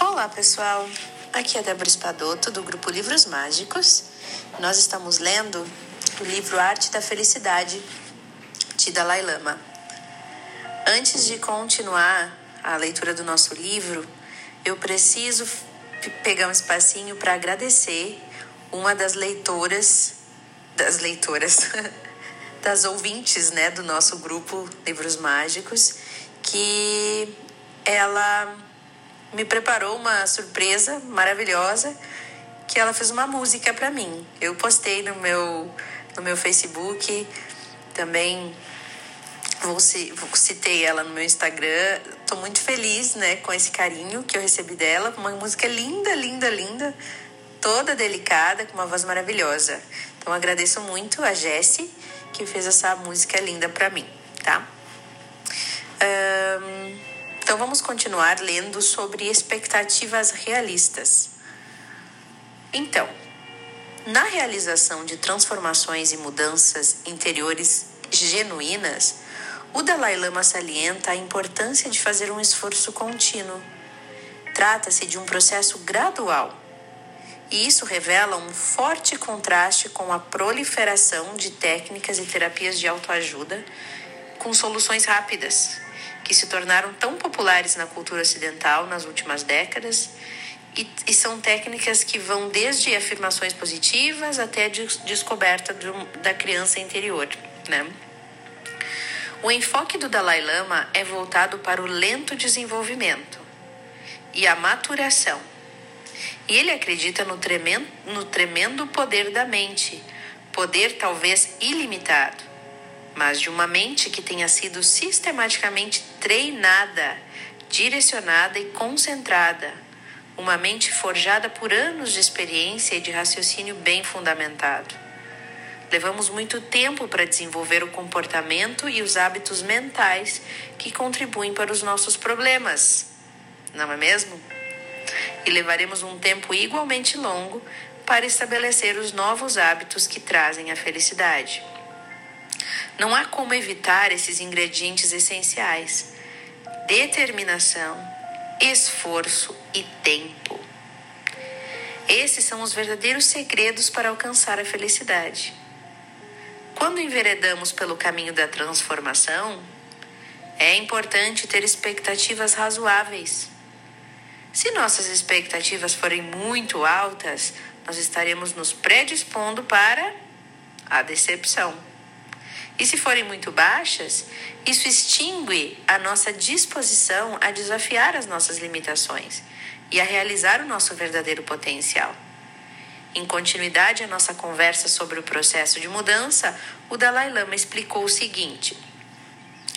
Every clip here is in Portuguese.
Olá, pessoal. Aqui é Débora Espadoto, do grupo Livros Mágicos. Nós estamos lendo o livro Arte da Felicidade, de Dalai Lama. Antes de continuar a leitura do nosso livro, eu preciso pegar um espacinho para agradecer uma das leitoras, das leitoras, das ouvintes, né, do nosso grupo Livros Mágicos, que ela me preparou uma surpresa maravilhosa, que ela fez uma música para mim. Eu postei no meu no meu Facebook, também vou, citei ela no meu Instagram. Tô muito feliz, né, com esse carinho que eu recebi dela, uma música linda, linda, linda, toda delicada, com uma voz maravilhosa. Então agradeço muito a Jessie que fez essa música linda para mim, tá? Um, então vamos continuar lendo sobre expectativas realistas. Então, na realização de transformações e mudanças interiores genuínas, o Dalai Lama salienta a importância de fazer um esforço contínuo. Trata-se de um processo gradual, e isso revela um forte contraste com a proliferação de técnicas e terapias de autoajuda com soluções rápidas, que se tornaram tão populares na cultura ocidental nas últimas décadas e, e são técnicas que vão desde afirmações positivas até a descoberta do, da criança interior, né? O enfoque do Dalai Lama é voltado para o lento desenvolvimento e a maturação. E ele acredita no tremendo, no tremendo poder da mente, poder talvez ilimitado, mas de uma mente que tenha sido sistematicamente treinada, direcionada e concentrada, uma mente forjada por anos de experiência e de raciocínio bem fundamentado. Levamos muito tempo para desenvolver o comportamento e os hábitos mentais que contribuem para os nossos problemas, não é mesmo? E levaremos um tempo igualmente longo para estabelecer os novos hábitos que trazem a felicidade. Não há como evitar esses ingredientes essenciais: determinação, esforço e tempo. Esses são os verdadeiros segredos para alcançar a felicidade. Quando enveredamos pelo caminho da transformação, é importante ter expectativas razoáveis. Se nossas expectativas forem muito altas, nós estaremos nos predispondo para a decepção. E se forem muito baixas, isso extingue a nossa disposição a desafiar as nossas limitações e a realizar o nosso verdadeiro potencial. Em continuidade à nossa conversa sobre o processo de mudança, o Dalai Lama explicou o seguinte: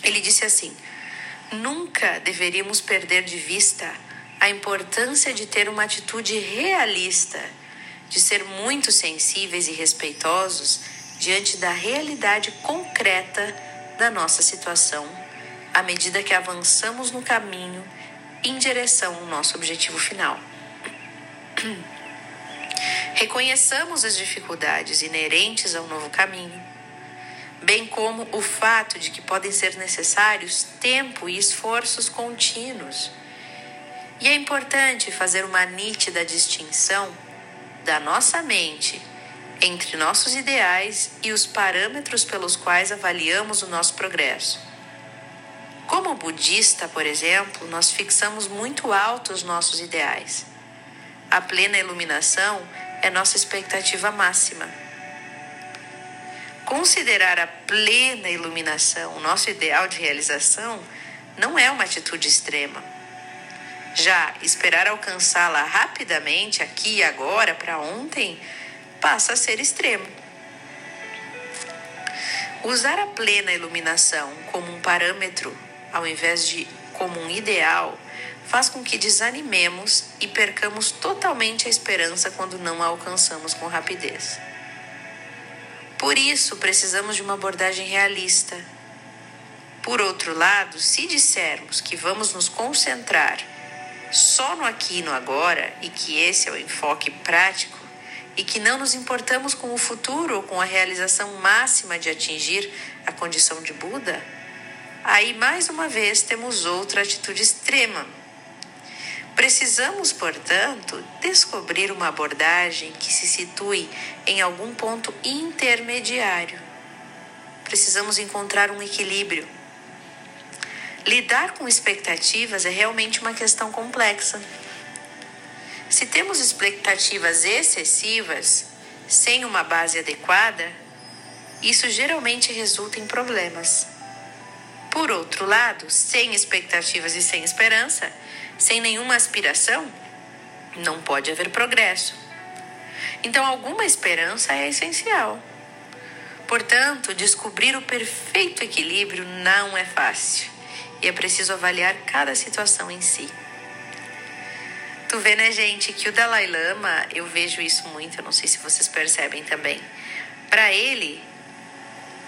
ele disse assim: nunca deveríamos perder de vista a importância de ter uma atitude realista, de ser muito sensíveis e respeitosos diante da realidade concreta da nossa situação, à medida que avançamos no caminho em direção ao nosso objetivo final. Reconheçamos as dificuldades inerentes ao novo caminho, bem como o fato de que podem ser necessários tempo e esforços contínuos. E é importante fazer uma nítida distinção da nossa mente entre nossos ideais e os parâmetros pelos quais avaliamos o nosso progresso. Como budista, por exemplo, nós fixamos muito alto os nossos ideais. A plena iluminação é nossa expectativa máxima. Considerar a plena iluminação o nosso ideal de realização não é uma atitude extrema. Já esperar alcançá-la rapidamente, aqui e agora, para ontem, passa a ser extremo. Usar a plena iluminação como um parâmetro, ao invés de como um ideal, faz com que desanimemos e percamos totalmente a esperança quando não a alcançamos com rapidez. Por isso, precisamos de uma abordagem realista. Por outro lado, se dissermos que vamos nos concentrar só no aqui e no agora e que esse é o enfoque prático, e que não nos importamos com o futuro ou com a realização máxima de atingir a condição de Buda, aí mais uma vez temos outra atitude extrema. Precisamos, portanto, descobrir uma abordagem que se situe em algum ponto intermediário. Precisamos encontrar um equilíbrio. Lidar com expectativas é realmente uma questão complexa. Se temos expectativas excessivas, sem uma base adequada, isso geralmente resulta em problemas. Por outro lado, sem expectativas e sem esperança, sem nenhuma aspiração, não pode haver progresso. Então, alguma esperança é essencial. Portanto, descobrir o perfeito equilíbrio não é fácil e é preciso avaliar cada situação em si. Tu vê, né, gente, que o Dalai Lama, eu vejo isso muito, eu não sei se vocês percebem também. Para ele,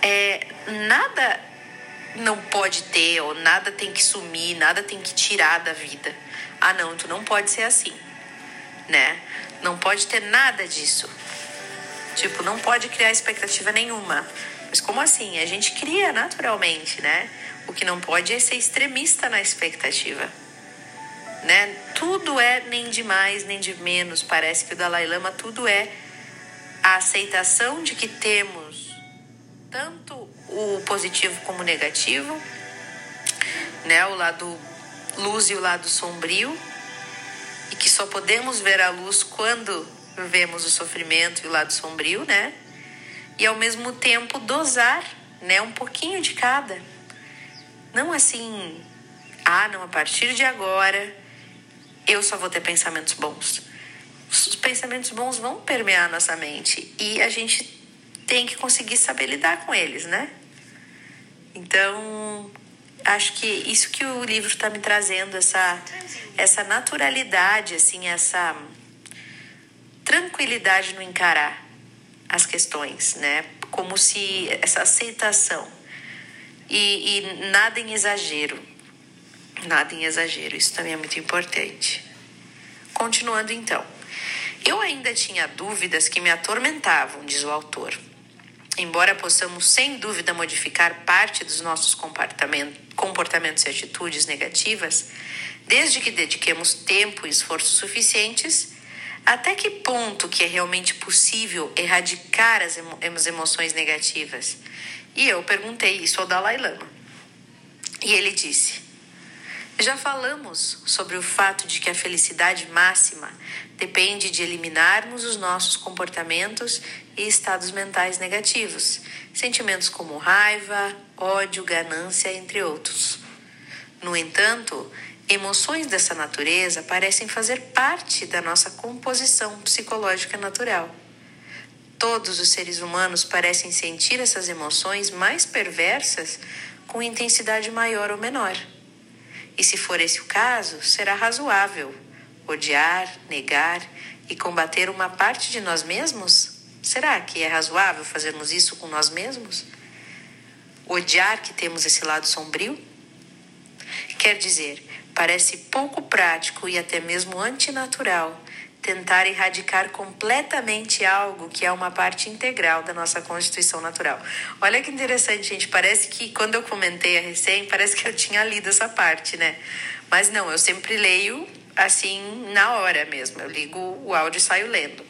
é, nada não pode ter, ou nada tem que sumir, nada tem que tirar da vida. Ah, não, tu não pode ser assim, né? Não pode ter nada disso. Tipo, não pode criar expectativa nenhuma. Mas como assim? A gente cria naturalmente, né? O que não pode é ser extremista na expectativa né? Tudo é nem de mais nem de menos. Parece que o Dalai Lama tudo é a aceitação de que temos tanto o positivo como o negativo, né? O lado luz e o lado sombrio, e que só podemos ver a luz quando vemos o sofrimento e o lado sombrio, né? E ao mesmo tempo dosar, né, um pouquinho de cada. Não assim, ah, não, a partir de agora eu só vou ter pensamentos bons. Os pensamentos bons vão permear nossa mente e a gente tem que conseguir saber lidar com eles, né? Então, acho que isso que o livro está me trazendo, essa, essa naturalidade, assim, essa tranquilidade no encarar as questões, né? Como se essa aceitação e, e nada em exagero Nada em exagero, isso também é muito importante. Continuando então. Eu ainda tinha dúvidas que me atormentavam, diz o autor. Embora possamos sem dúvida modificar parte dos nossos comportamentos e atitudes negativas, desde que dediquemos tempo e esforços suficientes, até que ponto que é realmente possível erradicar as, emo as emoções negativas? E eu perguntei isso ao Dalai Lama. E ele disse: já falamos sobre o fato de que a felicidade máxima depende de eliminarmos os nossos comportamentos e estados mentais negativos, sentimentos como raiva, ódio, ganância, entre outros. No entanto, emoções dessa natureza parecem fazer parte da nossa composição psicológica natural. Todos os seres humanos parecem sentir essas emoções mais perversas com intensidade maior ou menor. E se for esse o caso, será razoável odiar, negar e combater uma parte de nós mesmos? Será que é razoável fazermos isso com nós mesmos? Odiar que temos esse lado sombrio? Quer dizer, parece pouco prático e até mesmo antinatural tentar erradicar completamente algo que é uma parte integral da nossa constituição natural. Olha que interessante, gente. Parece que quando eu comentei a recém, parece que eu tinha lido essa parte, né? Mas não, eu sempre leio assim na hora mesmo. Eu ligo o áudio e saio lendo.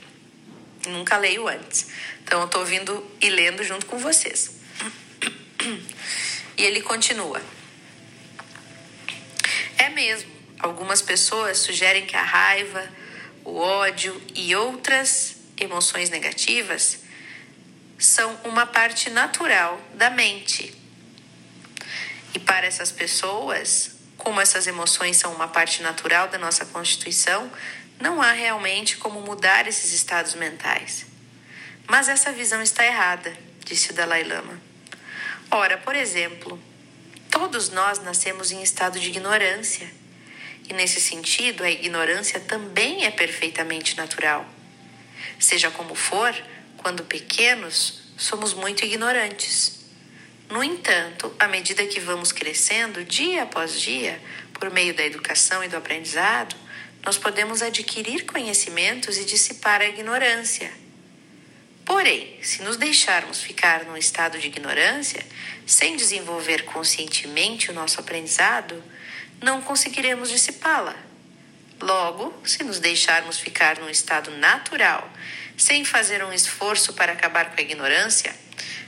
Nunca leio antes. Então eu tô ouvindo e lendo junto com vocês. E ele continua. É mesmo. Algumas pessoas sugerem que a raiva o ódio e outras emoções negativas são uma parte natural da mente. E para essas pessoas, como essas emoções são uma parte natural da nossa constituição, não há realmente como mudar esses estados mentais. Mas essa visão está errada, disse o Dalai Lama. Ora, por exemplo, todos nós nascemos em estado de ignorância e nesse sentido, a ignorância também é perfeitamente natural. Seja como for, quando pequenos, somos muito ignorantes. No entanto, à medida que vamos crescendo, dia após dia, por meio da educação e do aprendizado, nós podemos adquirir conhecimentos e dissipar a ignorância. Porém, se nos deixarmos ficar num estado de ignorância, sem desenvolver conscientemente o nosso aprendizado, não conseguiremos dissipá-la. Logo, se nos deixarmos ficar num estado natural, sem fazer um esforço para acabar com a ignorância,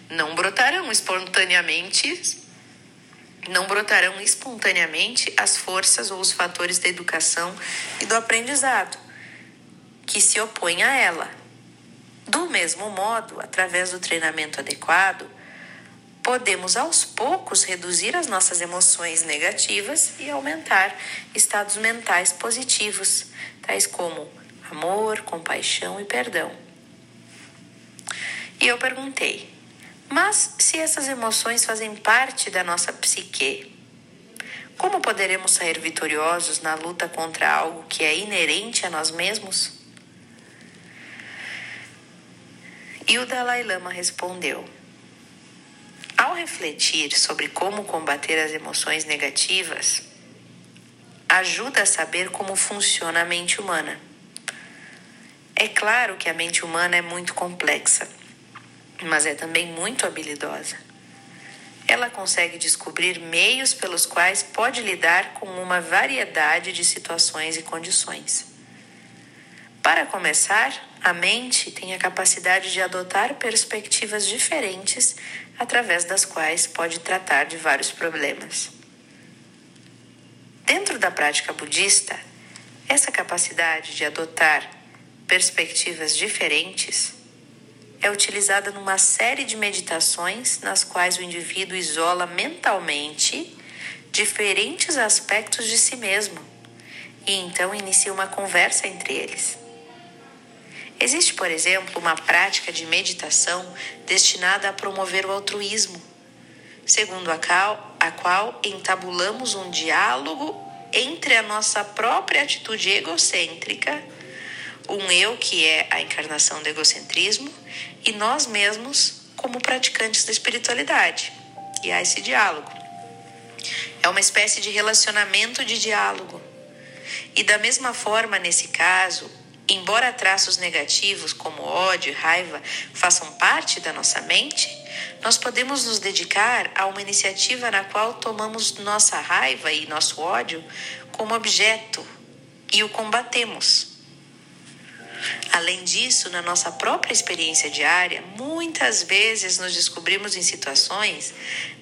não brotarão espontaneamente não brotarão espontaneamente as forças ou os fatores da educação e do aprendizado que se opõem a ela. Do mesmo modo, através do treinamento adequado, podemos aos poucos reduzir as nossas emoções negativas e aumentar estados mentais positivos, tais como amor, compaixão e perdão. E eu perguntei: mas se essas emoções fazem parte da nossa psique, como poderemos sair vitoriosos na luta contra algo que é inerente a nós mesmos? E o Dalai Lama respondeu: refletir sobre como combater as emoções negativas, ajuda a saber como funciona a mente humana. É claro que a mente humana é muito complexa mas é também muito habilidosa. Ela consegue descobrir meios pelos quais pode lidar com uma variedade de situações e condições. Para começar, a mente tem a capacidade de adotar perspectivas diferentes através das quais pode tratar de vários problemas. Dentro da prática budista, essa capacidade de adotar perspectivas diferentes é utilizada numa série de meditações nas quais o indivíduo isola mentalmente diferentes aspectos de si mesmo e então inicia uma conversa entre eles. Existe, por exemplo, uma prática de meditação destinada a promover o altruísmo, segundo a qual, a qual entabulamos um diálogo entre a nossa própria atitude egocêntrica um eu que é a encarnação do egocentrismo e nós mesmos como praticantes da espiritualidade. E há esse diálogo. É uma espécie de relacionamento de diálogo. E da mesma forma, nesse caso, embora traços negativos como ódio e raiva façam parte da nossa mente, nós podemos nos dedicar a uma iniciativa na qual tomamos nossa raiva e nosso ódio como objeto e o combatemos. Além disso, na nossa própria experiência diária, muitas vezes nos descobrimos em situações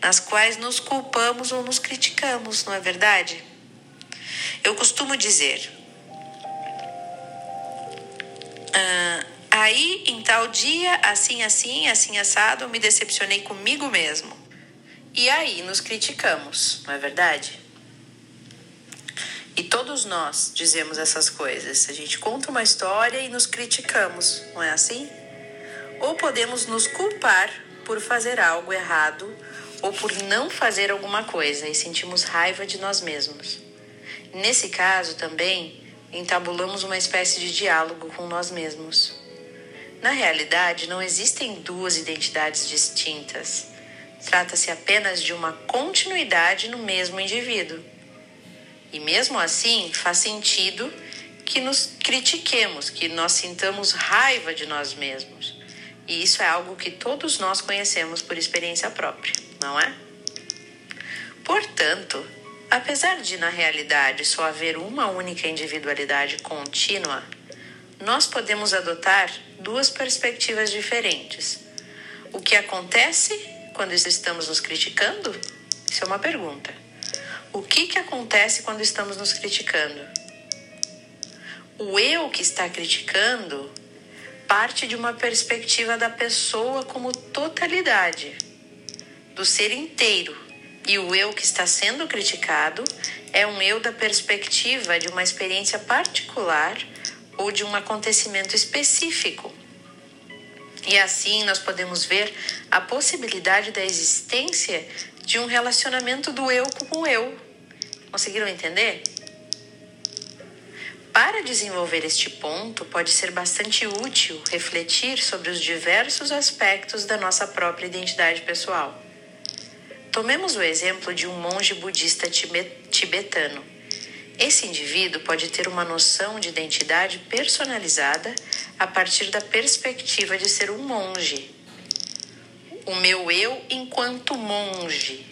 nas quais nos culpamos ou nos criticamos, não é verdade? Eu costumo dizer. Ah, aí, em tal dia, assim, assim, assim, assado, me decepcionei comigo mesmo. E aí nos criticamos, não é verdade? E todos nós dizemos essas coisas. A gente conta uma história e nos criticamos, não é assim? Ou podemos nos culpar por fazer algo errado ou por não fazer alguma coisa e sentimos raiva de nós mesmos. Nesse caso também entabulamos uma espécie de diálogo com nós mesmos. Na realidade, não existem duas identidades distintas. Trata-se apenas de uma continuidade no mesmo indivíduo. E mesmo assim, faz sentido que nos critiquemos, que nós sintamos raiva de nós mesmos. E isso é algo que todos nós conhecemos por experiência própria, não é? Portanto, apesar de na realidade só haver uma única individualidade contínua, nós podemos adotar duas perspectivas diferentes. O que acontece quando estamos nos criticando? Isso é uma pergunta. O que, que acontece quando estamos nos criticando? O eu que está criticando parte de uma perspectiva da pessoa como totalidade, do ser inteiro. E o eu que está sendo criticado é um eu da perspectiva de uma experiência particular ou de um acontecimento específico. E assim nós podemos ver a possibilidade da existência de um relacionamento do eu com o eu, Conseguiram entender? Para desenvolver este ponto, pode ser bastante útil refletir sobre os diversos aspectos da nossa própria identidade pessoal. Tomemos o exemplo de um monge budista tibetano. Esse indivíduo pode ter uma noção de identidade personalizada a partir da perspectiva de ser um monge. O meu eu enquanto monge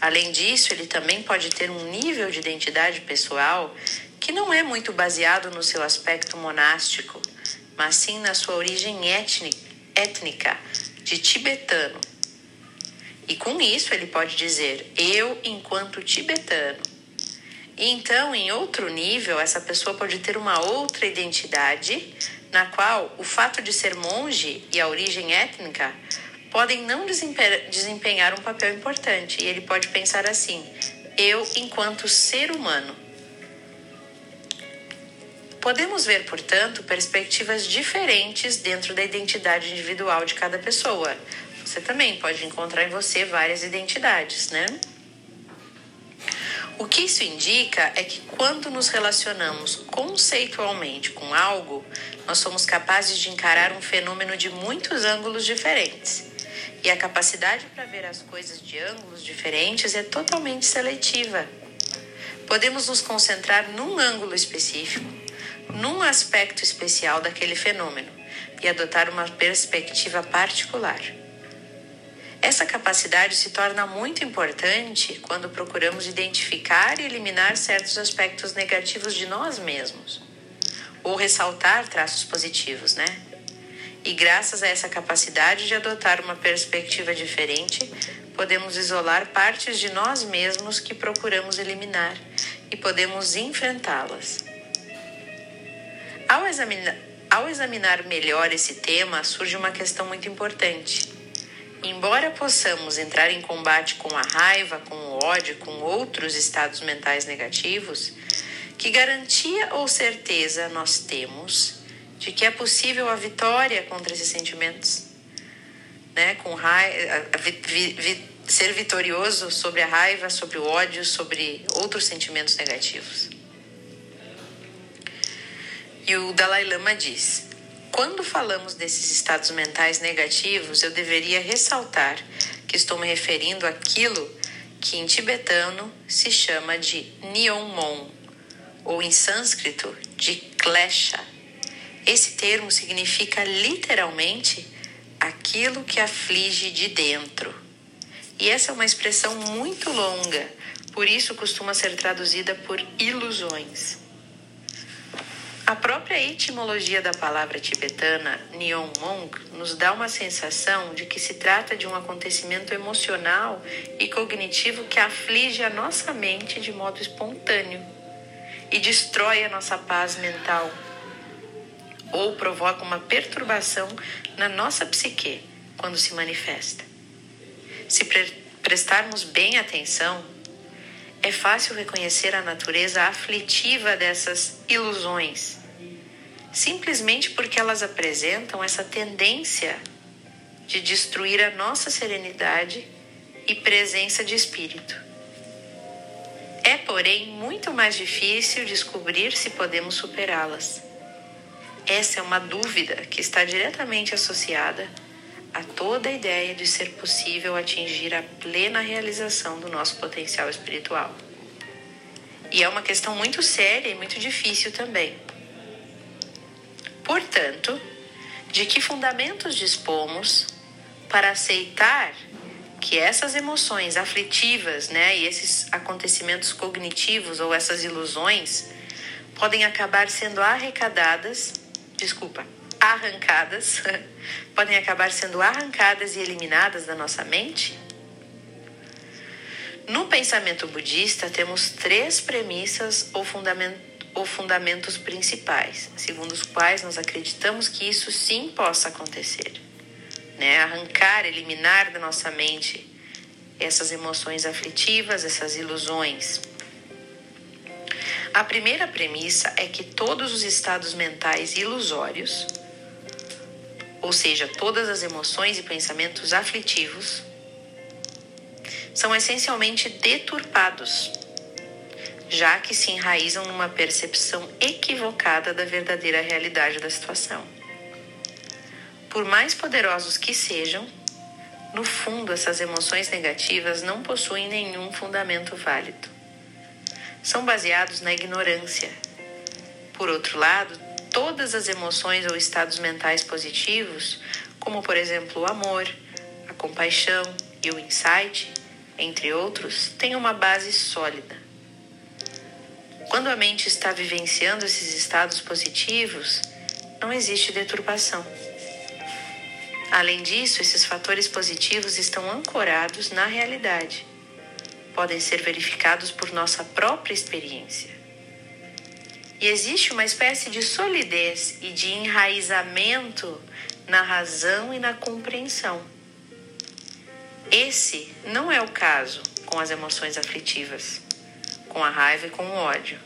Além disso, ele também pode ter um nível de identidade pessoal que não é muito baseado no seu aspecto monástico, mas sim na sua origem étnica de tibetano. E com isso ele pode dizer eu enquanto tibetano. E então, em outro nível, essa pessoa pode ter uma outra identidade, na qual o fato de ser monge e a origem étnica podem não desempenhar um papel importante. E ele pode pensar assim: eu enquanto ser humano. Podemos ver, portanto, perspectivas diferentes dentro da identidade individual de cada pessoa. Você também pode encontrar em você várias identidades, né? O que isso indica é que quando nos relacionamos conceitualmente com algo, nós somos capazes de encarar um fenômeno de muitos ângulos diferentes. E a capacidade para ver as coisas de ângulos diferentes é totalmente seletiva. Podemos nos concentrar num ângulo específico num aspecto especial daquele fenômeno e adotar uma perspectiva particular. Essa capacidade se torna muito importante quando procuramos identificar e eliminar certos aspectos negativos de nós mesmos, ou ressaltar traços positivos, né? E graças a essa capacidade de adotar uma perspectiva diferente, podemos isolar partes de nós mesmos que procuramos eliminar e podemos enfrentá-las. Ao examinar, ao examinar melhor esse tema, surge uma questão muito importante. Embora possamos entrar em combate com a raiva, com o ódio, com outros estados mentais negativos, que garantia ou certeza nós temos de que é possível a vitória contra esses sentimentos? Né? Com raiva, vi, vi, ser vitorioso sobre a raiva, sobre o ódio, sobre outros sentimentos negativos. E o Dalai Lama diz: quando falamos desses estados mentais negativos, eu deveria ressaltar que estou me referindo àquilo que em tibetano se chama de Nyongmon, ou em sânscrito de Klesha. Esse termo significa literalmente aquilo que aflige de dentro. E essa é uma expressão muito longa, por isso costuma ser traduzida por ilusões. A própria etimologia da palavra tibetana Nyongmong nos dá uma sensação de que se trata de um acontecimento emocional e cognitivo que aflige a nossa mente de modo espontâneo e destrói a nossa paz mental ou provoca uma perturbação na nossa psique quando se manifesta. Se pre prestarmos bem atenção, é fácil reconhecer a natureza aflitiva dessas ilusões, simplesmente porque elas apresentam essa tendência de destruir a nossa serenidade e presença de espírito. É, porém, muito mais difícil descobrir se podemos superá-las. Essa é uma dúvida que está diretamente associada a toda a ideia de ser possível atingir a plena realização do nosso potencial espiritual. E é uma questão muito séria e muito difícil também. Portanto, de que fundamentos dispomos para aceitar que essas emoções aflitivas, né, e esses acontecimentos cognitivos ou essas ilusões podem acabar sendo arrecadadas, desculpa, arrancadas, podem acabar sendo arrancadas e eliminadas da nossa mente? No pensamento budista, temos três premissas ou, fundament ou fundamentos principais, segundo os quais nós acreditamos que isso sim possa acontecer. Né? Arrancar, eliminar da nossa mente essas emoções aflitivas, essas ilusões. A primeira premissa é que todos os estados mentais ilusórios ou seja, todas as emoções e pensamentos aflitivos, são essencialmente deturpados, já que se enraizam numa percepção equivocada da verdadeira realidade da situação. Por mais poderosos que sejam, no fundo, essas emoções negativas não possuem nenhum fundamento válido. São baseados na ignorância. Por outro lado, todas as emoções ou estados mentais positivos, como por exemplo o amor, a compaixão e o insight, entre outros, têm uma base sólida. Quando a mente está vivenciando esses estados positivos, não existe deturpação. Além disso, esses fatores positivos estão ancorados na realidade. Podem ser verificados por nossa própria experiência. E existe uma espécie de solidez e de enraizamento na razão e na compreensão. Esse não é o caso com as emoções aflitivas, com a raiva e com o ódio.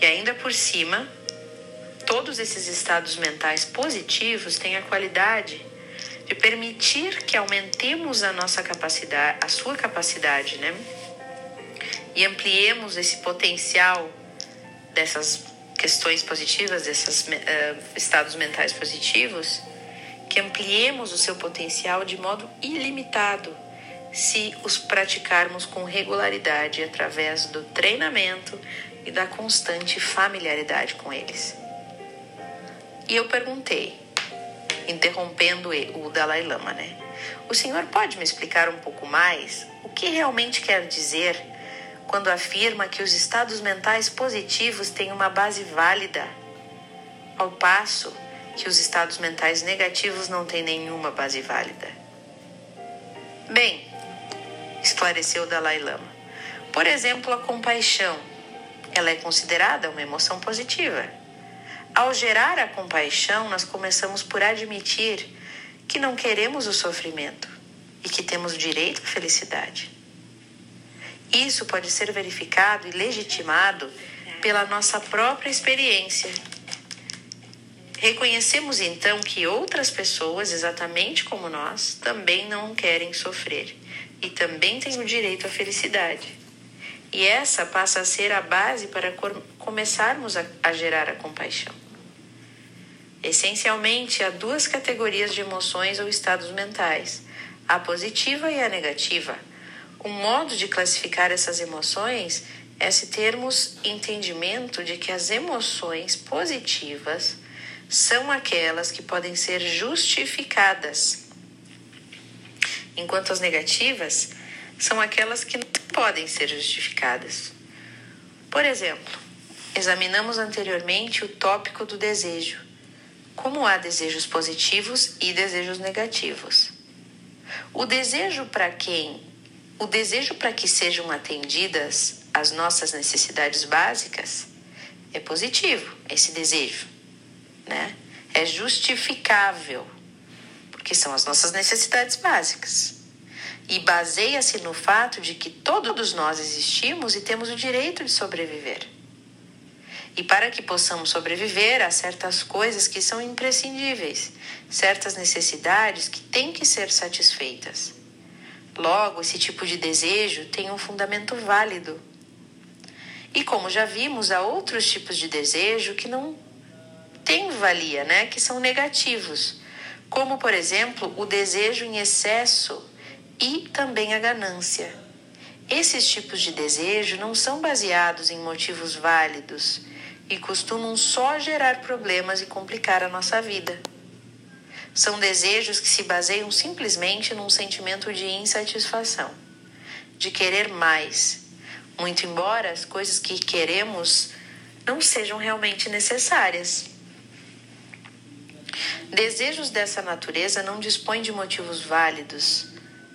E ainda por cima, todos esses estados mentais positivos têm a qualidade de permitir que aumentemos a nossa capacidade, a sua capacidade, né? E ampliemos esse potencial dessas questões positivas, desses uh, estados mentais positivos, que ampliemos o seu potencial de modo ilimitado se os praticarmos com regularidade através do treinamento e da constante familiaridade com eles. E eu perguntei, interrompendo o Dalai Lama, né? O senhor pode me explicar um pouco mais o que realmente quer dizer quando afirma que os estados mentais positivos têm uma base válida, ao passo que os estados mentais negativos não têm nenhuma base válida? Bem, esclareceu Dalai Lama. Por exemplo, a compaixão. Ela é considerada uma emoção positiva. Ao gerar a compaixão, nós começamos por admitir que não queremos o sofrimento e que temos direito à felicidade. Isso pode ser verificado e legitimado pela nossa própria experiência. Reconhecemos então que outras pessoas, exatamente como nós, também não querem sofrer e também têm o direito à felicidade. E essa passa a ser a base para começarmos a, a gerar a compaixão. Essencialmente, há duas categorias de emoções ou estados mentais: a positiva e a negativa. Um modo de classificar essas emoções é se termos entendimento de que as emoções positivas são aquelas que podem ser justificadas, enquanto as negativas são aquelas que não podem ser justificadas. Por exemplo, examinamos anteriormente o tópico do desejo como há desejos positivos e desejos negativos. O desejo para quem, o desejo para que sejam atendidas as nossas necessidades básicas é positivo, esse desejo, né? É justificável, porque são as nossas necessidades básicas. E baseia-se no fato de que todos nós existimos e temos o direito de sobreviver. E para que possamos sobreviver, há certas coisas que são imprescindíveis, certas necessidades que têm que ser satisfeitas. Logo, esse tipo de desejo tem um fundamento válido. E como já vimos, há outros tipos de desejo que não têm valia, né? que são negativos, como, por exemplo, o desejo em excesso e também a ganância. Esses tipos de desejo não são baseados em motivos válidos e costumam só gerar problemas e complicar a nossa vida. São desejos que se baseiam simplesmente num sentimento de insatisfação, de querer mais, muito embora as coisas que queremos não sejam realmente necessárias. Desejos dessa natureza não dispõem de motivos válidos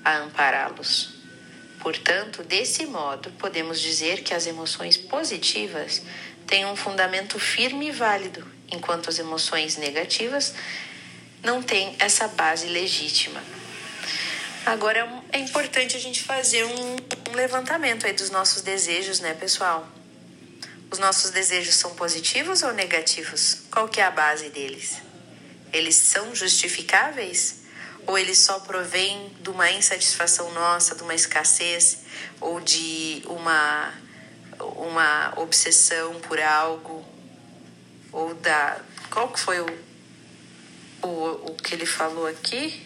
a ampará-los. Portanto, desse modo, podemos dizer que as emoções positivas têm um fundamento firme e válido, enquanto as emoções negativas não têm essa base legítima. Agora é importante a gente fazer um, um levantamento aí dos nossos desejos, né, pessoal? Os nossos desejos são positivos ou negativos? Qual que é a base deles? Eles são justificáveis? Ou eles só provêm de uma insatisfação nossa, de uma escassez ou de uma uma obsessão por algo ou da qual que foi o, o, o que ele falou aqui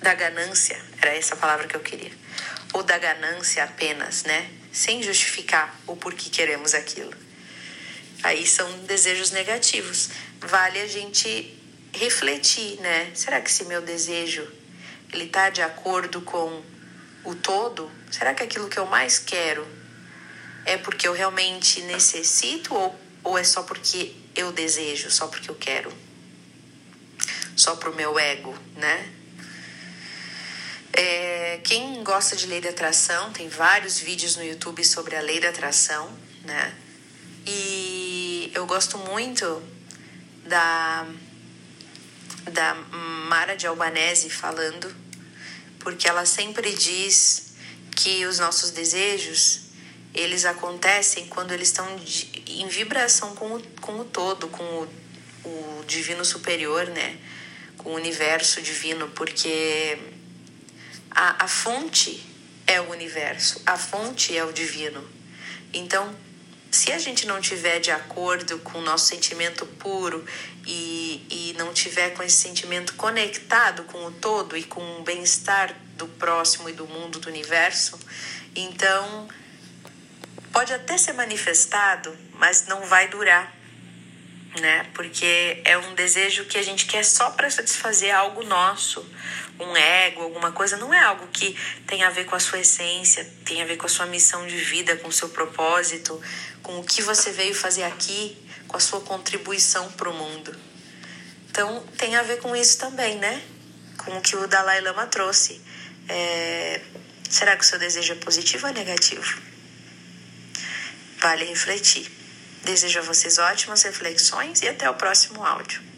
da ganância era essa palavra que eu queria. Ou da ganância apenas né? Sem justificar o porquê queremos aquilo. Aí são desejos negativos. Vale a gente refletir né? Será que esse meu desejo ele está de acordo com o todo? Será que aquilo que eu mais quero É porque eu realmente necessito ou, ou é só porque eu desejo, só porque eu quero? Só pro meu ego, né? É, quem gosta de lei da atração, tem vários vídeos no YouTube sobre a lei da atração, né? E eu gosto muito da, da Mara de Albanese falando, porque ela sempre diz que os nossos desejos eles acontecem quando eles estão em vibração com o, com o todo, com o, o divino superior, né? Com o universo divino, porque a, a fonte é o universo, a fonte é o divino. Então, se a gente não tiver de acordo com o nosso sentimento puro e, e não tiver com esse sentimento conectado com o todo e com o bem-estar do próximo e do mundo, do universo, então pode até ser manifestado, mas não vai durar, né? Porque é um desejo que a gente quer só para satisfazer algo nosso, um ego, alguma coisa, não é algo que tem a ver com a sua essência, tem a ver com a sua missão de vida, com o seu propósito, com o que você veio fazer aqui, com a sua contribuição para o mundo. Então, tem a ver com isso também, né? Com o que o Dalai Lama trouxe. É... Será que o seu desejo é positivo ou negativo? Vale refletir. Desejo a vocês ótimas reflexões e até o próximo áudio.